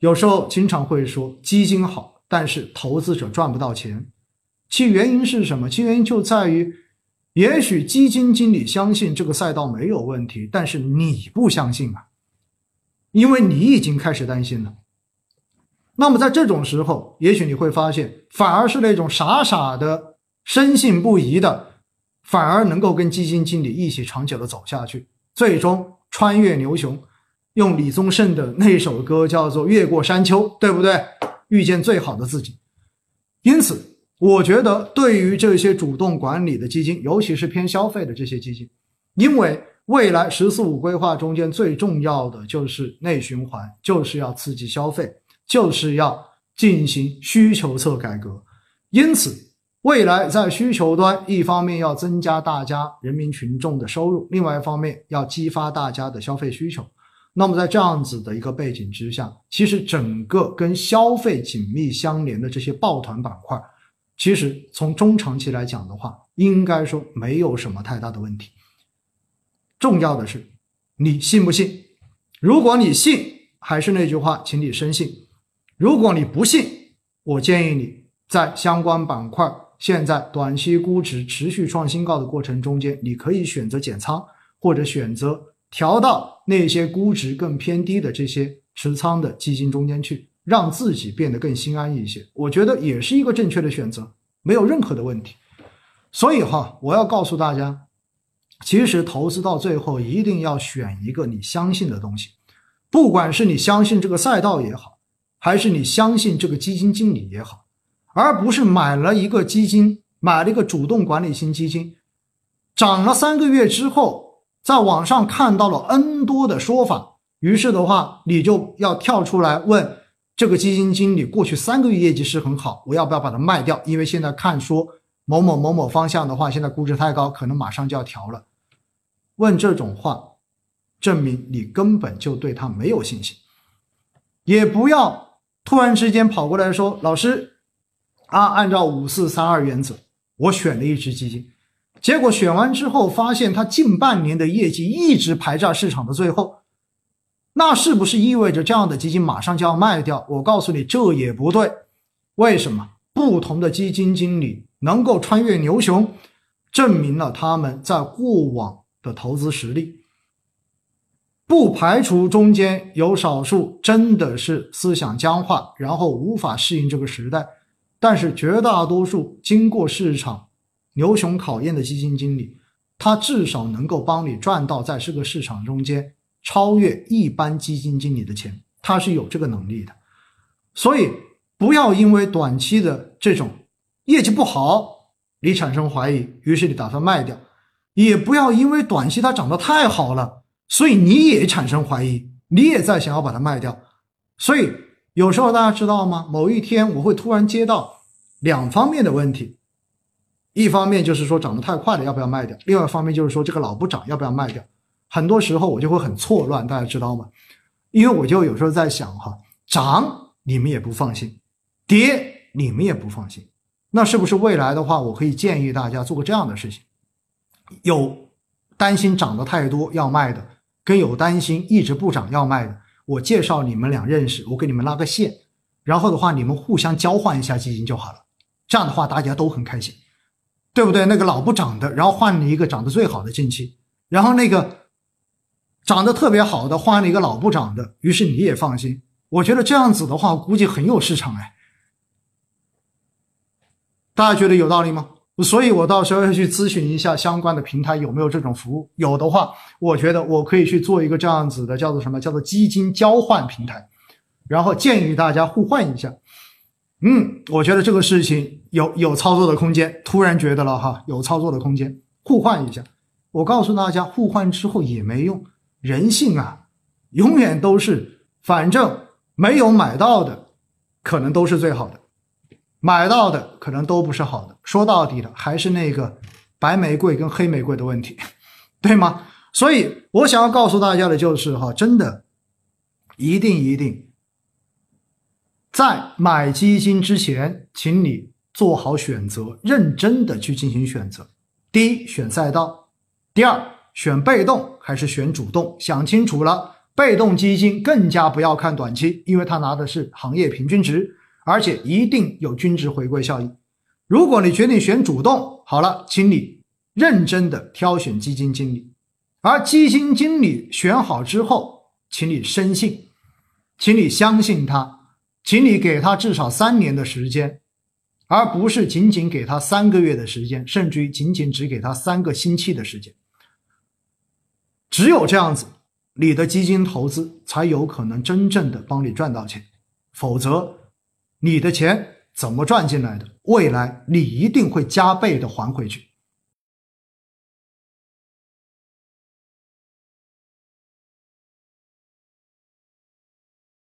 有时候经常会说基金好，但是投资者赚不到钱。其原因是什么？其原因就在于，也许基金经理相信这个赛道没有问题，但是你不相信啊，因为你已经开始担心了。那么在这种时候，也许你会发现，反而是那种傻傻的、深信不疑的，反而能够跟基金经理一起长久的走下去，最终穿越牛熊。用李宗盛的那首歌叫做《越过山丘》，对不对？遇见最好的自己。因此，我觉得对于这些主动管理的基金，尤其是偏消费的这些基金，因为未来“十四五”规划中间最重要的就是内循环，就是要刺激消费，就是要进行需求侧改革。因此，未来在需求端，一方面要增加大家人民群众的收入，另外一方面要激发大家的消费需求。那么在这样子的一个背景之下，其实整个跟消费紧密相连的这些抱团板块，其实从中长期来讲的话，应该说没有什么太大的问题。重要的是你信不信？如果你信，还是那句话，请你深信；如果你不信，我建议你在相关板块现在短期估值持续创新高的过程中间，你可以选择减仓，或者选择。调到那些估值更偏低的这些持仓的基金中间去，让自己变得更心安一些，我觉得也是一个正确的选择，没有任何的问题。所以哈，我要告诉大家，其实投资到最后一定要选一个你相信的东西，不管是你相信这个赛道也好，还是你相信这个基金经理也好，而不是买了一个基金，买了一个主动管理型基金，涨了三个月之后。在网上看到了 N 多的说法，于是的话，你就要跳出来问这个基金经理，过去三个月业绩是很好，我要不要把它卖掉？因为现在看说某某某某方向的话，现在估值太高，可能马上就要调了。问这种话，证明你根本就对他没有信心。也不要突然之间跑过来说，老师啊，按照五四三二原则，我选了一只基金。结果选完之后，发现他近半年的业绩一直排在市场的最后，那是不是意味着这样的基金马上就要卖掉？我告诉你，这也不对。为什么？不同的基金经理能够穿越牛熊，证明了他们在过往的投资实力。不排除中间有少数真的是思想僵化，然后无法适应这个时代，但是绝大多数经过市场。牛熊考验的基金经理，他至少能够帮你赚到在这个市场中间超越一般基金经理的钱，他是有这个能力的。所以不要因为短期的这种业绩不好，你产生怀疑，于是你打算卖掉；也不要因为短期它涨得太好了，所以你也产生怀疑，你也在想要把它卖掉。所以有时候大家知道吗？某一天我会突然接到两方面的问题。一方面就是说涨得太快了，要不要卖掉？另外一方面就是说这个老不涨，要不要卖掉？很多时候我就会很错乱，大家知道吗？因为我就有时候在想哈，涨你们也不放心，跌你们也不放心，那是不是未来的话，我可以建议大家做个这样的事情：有担心涨得太多要卖的，跟有担心一直不涨要卖的，我介绍你们俩认识，我给你们拉个线，然后的话你们互相交换一下基金就好了，这样的话大家都很开心。对不对？那个老不涨的，然后换了一个涨得最好的进去，然后那个涨得特别好的换了一个老不涨的，于是你也放心。我觉得这样子的话，估计很有市场哎。大家觉得有道理吗？所以我到时候要去咨询一下相关的平台有没有这种服务，有的话，我觉得我可以去做一个这样子的，叫做什么？叫做基金交换平台，然后建议大家互换一下。嗯，我觉得这个事情有有操作的空间。突然觉得了哈，有操作的空间，互换一下。我告诉大家，互换之后也没用。人性啊，永远都是，反正没有买到的，可能都是最好的；买到的可能都不是好的。说到底了，还是那个白玫瑰跟黑玫瑰的问题，对吗？所以我想要告诉大家的就是哈，真的，一定一定。在买基金之前，请你做好选择，认真的去进行选择。第一，选赛道；第二，选被动还是选主动？想清楚了，被动基金更加不要看短期，因为它拿的是行业平均值，而且一定有均值回归效应。如果你决定选主动，好了，请你认真的挑选基金经理，而基金经理选好之后，请你深信，请你相信他，请你给他至少三年的时间，而不是仅仅给他三个月的时间，甚至于仅仅只给他三个星期的时间。只有这样子。你的基金投资才有可能真正的帮你赚到钱，否则你的钱怎么赚进来的？未来你一定会加倍的还回去。